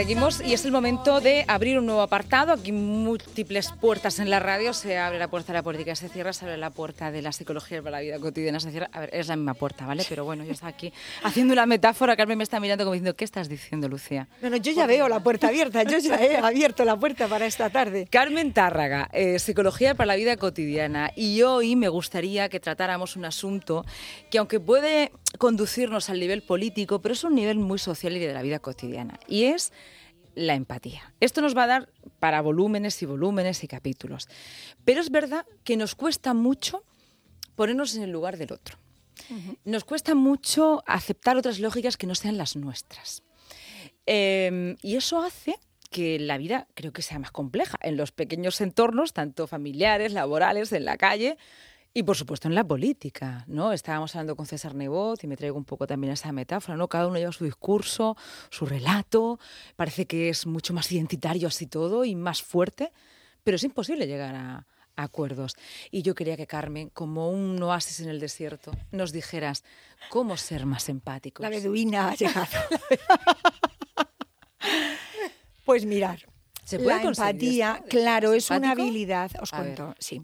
seguimos y es el momento de abrir un nuevo apartado. Aquí múltiples puertas en la radio. Se abre la puerta de la política, se cierra, se abre la puerta de la psicología para la vida cotidiana, se cierra. A ver, es la misma puerta, ¿vale? Pero bueno, yo estoy aquí haciendo una metáfora. Carmen me está mirando como diciendo, ¿qué estás diciendo, Lucía? No, no, yo ya veo la puerta abierta. Yo ya he abierto la puerta para esta tarde. Carmen Tárraga, eh, psicología para la vida cotidiana. Y hoy me gustaría que tratáramos un asunto que, aunque puede conducirnos al nivel político, pero es un nivel muy social y de la vida cotidiana. Y es la empatía. Esto nos va a dar para volúmenes y volúmenes y capítulos. Pero es verdad que nos cuesta mucho ponernos en el lugar del otro. Nos cuesta mucho aceptar otras lógicas que no sean las nuestras. Em, y eso hace que la vida creo que sea más compleja en los pequeños entornos, tanto familiares, laborales, en la calle, y por supuesto en la política, ¿no? Estábamos hablando con César Nebot y me traigo un poco también esa metáfora, ¿no? Cada uno lleva su discurso, su relato, parece que es mucho más identitario así todo y más fuerte, pero es imposible llegar a, acuerdos. Y yo quería que Carmen, como un oasis en el desierto, nos dijeras cómo ser más empáticos. La beduina ha llegado. pues mirar, ¿Se puede la empatía, claro, es una habilidad, os cuento, sí.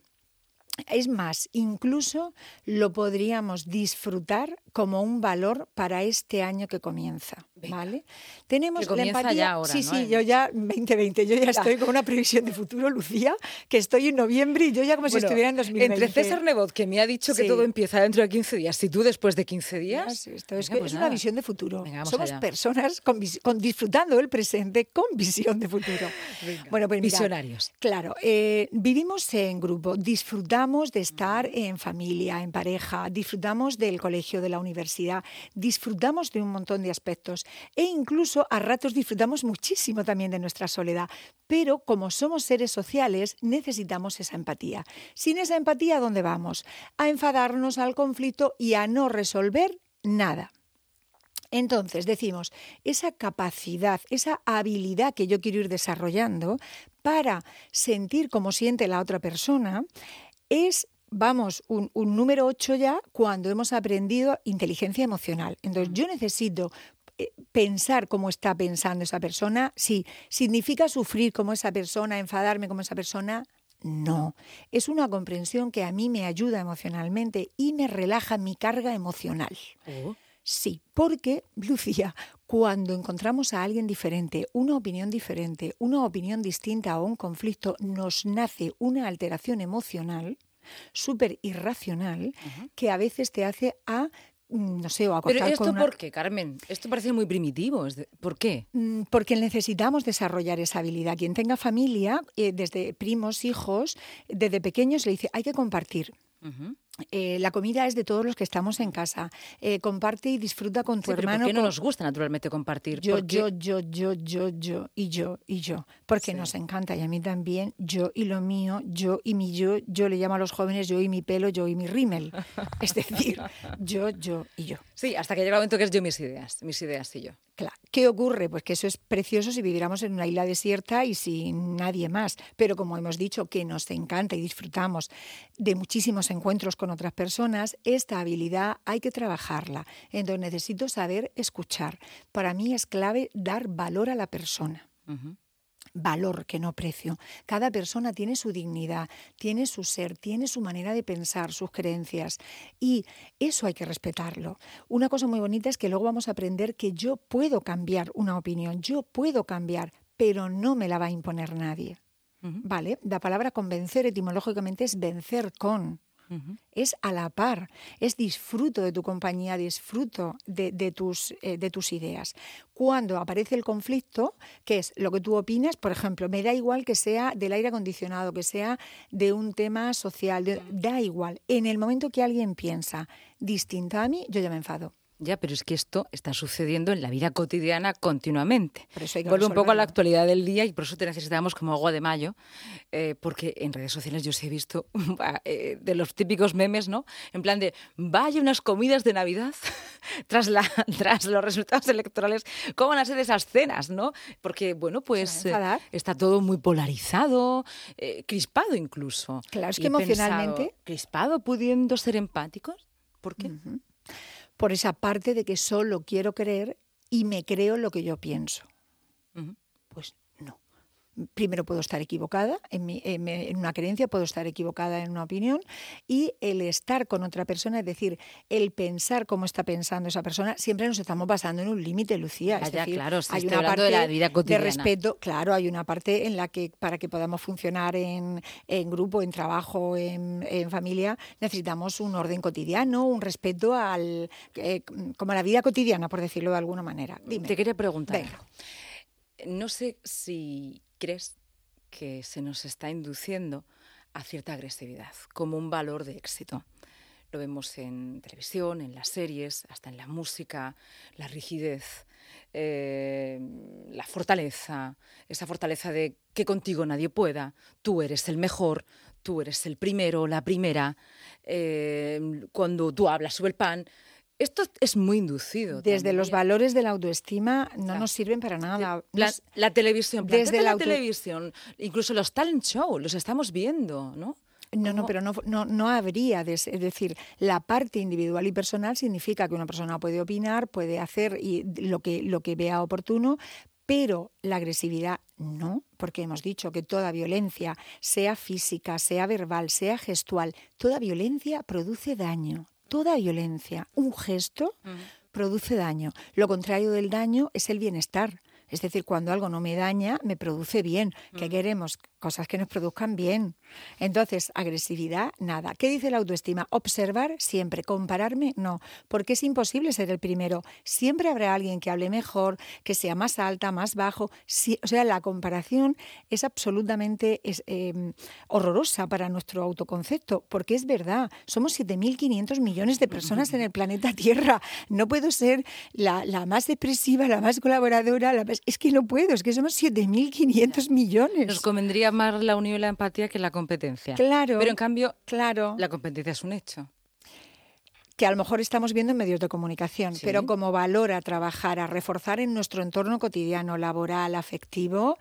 Es más, incluso lo podríamos disfrutar como un valor para este año que comienza, ¿vale? Tenemos la empatía. Ya ahora, sí, sí, yo ya 2020, yo ya estoy con una previsión de futuro, Lucía, que estoy en noviembre y yo ya como si estuviera en 2020. Entre César Nebot, que me ha dicho que todo empieza dentro de 15 días, y tú después de 15 días, esto es, pues una visión de futuro. Somos personas con, disfrutando el presente con visión de futuro. Bueno, pues visionarios. Claro, eh, vivimos en grupo, disfrutamos de estar en familia, en pareja, disfrutamos del colegio, de la universidad, disfrutamos de un montón de aspectos e incluso a ratos disfrutamos muchísimo también de nuestra soledad. Pero como somos seres sociales, necesitamos esa empatía. Sin esa empatía, ¿a dónde vamos? A enfadarnos al conflicto y a no resolver nada. Entonces, decimos, esa capacidad, esa habilidad que yo quiero ir desarrollando para sentir cómo siente la otra persona, es vamos, un, número 8 ya cuando hemos aprendido inteligencia emocional. Entonces, yo necesito pensar cómo está pensando esa persona. Sí, significa sufrir como esa persona, enfadarme como esa persona. No, es una comprensión que a mí me ayuda emocionalmente y me relaja mi carga emocional. Oh. Sí, porque, Lucía, cuando encontramos a alguien diferente, una opinión diferente, una opinión distinta o un conflicto, nos nace una alteración emocional súper irracional que a veces te hace a no sé, o a Pero esto por qué, Carmen? Esto parece muy primitivo. ¿Por qué? Mm, porque necesitamos desarrollar esa habilidad. Quien tenga familia, eh, desde primos, hijos, desde pequeños le dice, hay que compartir. Eh, la comida es de todos los que estamos en casa. Eh, comparte y disfruta con tu hermano. ¿Por qué no nos gusta naturalmente compartir? Yo, yo, yo, yo, yo, yo, y yo, y yo. Porque nos encanta y a mí también, yo y lo mío, yo y mi yo. Yo le llamo a los jóvenes yo y mi pelo, yo y mi rímel. Es decir, yo, yo y yo. Sí, hasta que llega el momento que es yo mis ideas, mis ideas y yo. Claro. ¿Qué ocurre? Pues que eso es precioso si viviéramos en una isla desierta y sin nadie más. Pero como hemos dicho, que nos encanta y disfrutamos de muchísimos encuentros con otras personas, esta habilidad hay que trabajarla. Entonces necesito saber escuchar. Para mí es clave dar valor a la persona valor que no precio. Cada persona tiene su dignidad, tiene su ser, tiene su manera de pensar, sus creencias y eso hay que respetarlo. Una cosa muy bonita es que luego vamos a aprender que yo puedo cambiar una opinión, yo puedo cambiar, pero no me la va a imponer nadie. ¿Vale? La palabra convencer etimológicamente es vencer con. Es a la par, es disfruto de tu compañía, disfruto de, tus, eh, de tus ideas. Cuando aparece el conflicto, que es lo que tú opinas, por ejemplo, me da igual que sea del aire acondicionado, que sea de un tema social, da igual. En el momento que alguien piensa distinto a mí, yo ya me enfado. Ya, pero es que esto está sucediendo en la vida cotidiana continuamente. Vuelve un poco a la actualidad del día y por eso te necesitamos como agua de mayo, eh, porque en redes sociales yo sí he visto eh, de los típicos memes, ¿no? En plan de, vaya unas comidas de Navidad tras, la, tras los resultados electorales, ¿cómo van a ser esas cenas, no? Porque, bueno, pues eh, está todo muy polarizado, crispado incluso. Claro, es que emocionalmente... crispado pudiendo ser empáticos, ¿por qué? Por esa parte de que solo quiero creer y me creo lo que yo pienso. Primero puedo estar equivocada en, en, una creencia, puedo estar equivocada en una opinión y el estar con otra persona, es decir, el pensar cómo está pensando esa persona, siempre nos estamos basando en un límite, Lucía. es decir, claro, hay una parte de la vida cotidiana. De respeto, claro, hay una parte en la que para que podamos funcionar en, en grupo, en trabajo, en, en, familia, necesitamos un orden cotidiano, un respeto al eh, como a la vida cotidiana, por decirlo de alguna manera. Dime. Te quería preguntar. No sé si crees que se nos está induciendo a cierta agresividad como un valor de éxito. Lo vemos en televisión, en las series, hasta en la música, la rigidez, eh, la fortaleza, esa fortaleza de que contigo nadie pueda, tú eres el mejor, tú eres el primero, la primera, eh, cuando tú hablas sobre el pan, esto es muy inducido. Desde los valores de la autoestima no nos sirven para nada. La, televisión, desde la televisión, incluso los talent shows, los estamos viendo, ¿no? No, no, pero no, no, no habría, es decir, la parte individual y personal significa que una persona puede opinar, puede hacer y lo, que, lo que vea oportuno, pero la agresividad no, porque hemos dicho que toda violencia, sea física, sea verbal, sea gestual, toda violencia produce daño, toda violencia, un gesto produce daño. Lo contrario del daño es el bienestar. Es decir, cuando algo no me daña, me produce bien. ¿Qué queremos? Cosas que nos produzcan bien. Entonces, agresividad, nada. ¿Qué dice la autoestima? Observar siempre, compararme, no, porque es imposible ser el primero. Siempre habrá alguien que hable mejor, que sea más alta, más bajo. o sea, la comparación es absolutamente em, horrorosa para nuestro autoconcepto, porque es verdad, somos 7.500 millones de personas en el planeta Tierra. No puedo ser la, más depresiva, la más colaboradora, es que no puedo, es que somos 7.500 millones. Nos convendría más la unión y la empatía que la competencia. Claro. Pero en cambio, claro. la competencia es un hecho que a lo mejor estamos viendo en medios de comunicación, pero como valor a trabajar, a reforzar en nuestro entorno cotidiano, laboral, afectivo,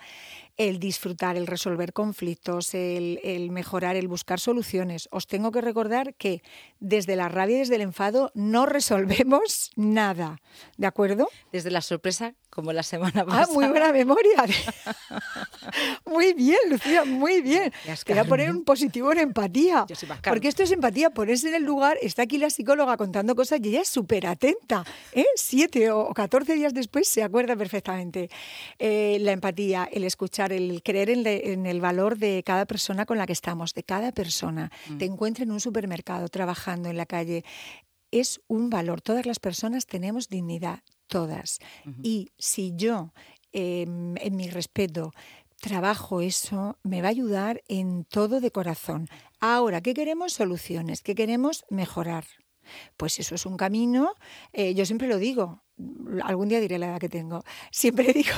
el disfrutar, el resolver conflictos, el, el, mejorar, el buscar soluciones. Os tengo que recordar que desde la rabia y desde el enfado no resolvemos nada, ¿de acuerdo? Desde la sorpresa como la semana pasada. Ah, muy buena memoria. muy bien, Lucía, muy bien. Te voy a poner un positivo en empatía. Porque esto es empatía, ponerse en el lugar, está aquí la psicóloga contando cosas y ella es súper atenta. ¿eh? Siete o catorce días después se acuerda perfectamente. Eh, la empatía, el escuchar, el creer en, el valor de cada persona con la que estamos, de cada persona. Mm. Te encuentres en un supermercado, trabajando en la calle, es un valor. Todas las personas tenemos dignidad, todas. Y si yo, em, en mi respeto, trabajo eso, me va a ayudar en todo de corazón. Ahora, ¿qué queremos? Soluciones, ¿qué queremos? Mejorar. Pues eso es un camino, eh, yo siempre lo digo, algún día diré la edad que tengo, siempre digo,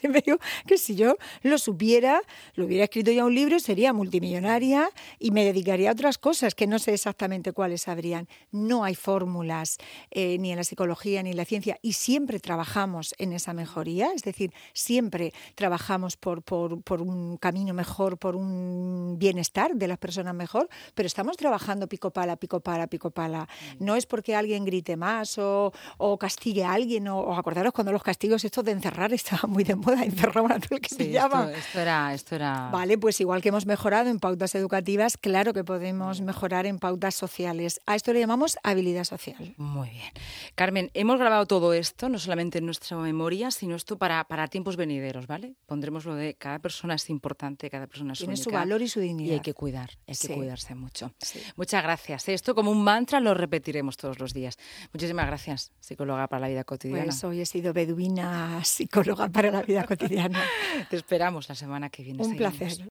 Siempre digo que si yo lo supiera, lo hubiera escrito ya un libro, sería multimillonaria y me dedicaría a otras cosas que no sé exactamente cuáles habrían. No hay fórmulas eh, ni en la psicología ni en la ciencia y siempre trabajamos en esa mejoría, es decir, siempre trabajamos por, por, por un camino mejor, por un bienestar de las personas mejor, pero estamos trabajando pico pala, pico pala, pico pala. Mm. No es porque alguien grite más o, o castigue a alguien o, o acordaros cuando los castigos estos de encerrar estaban muy de moda, encerraban a todo el que sí, Esto, esto, era, esto era... Vale, pues igual que hemos mejorado en pautas educativas, claro que podemos mejorar en pautas sociales. A esto le llamamos habilidad social. Muy bien. Carmen, hemos grabado todo esto, no solamente en nuestra memoria, sino esto para, para tiempos venideros, ¿vale? Pondremos lo de cada persona es importante, cada persona es Tiene su valor y su dignidad. Y hay que cuidar, hay que cuidarse mucho. Muchas gracias. Esto como un mantra lo repetiremos todos los días. Muchísimas gracias, psicóloga para la vida cotidiana. Pues hoy he sido beduina psicóloga para la vida cotidiana. Te esperamos la semana que viene. Un placer.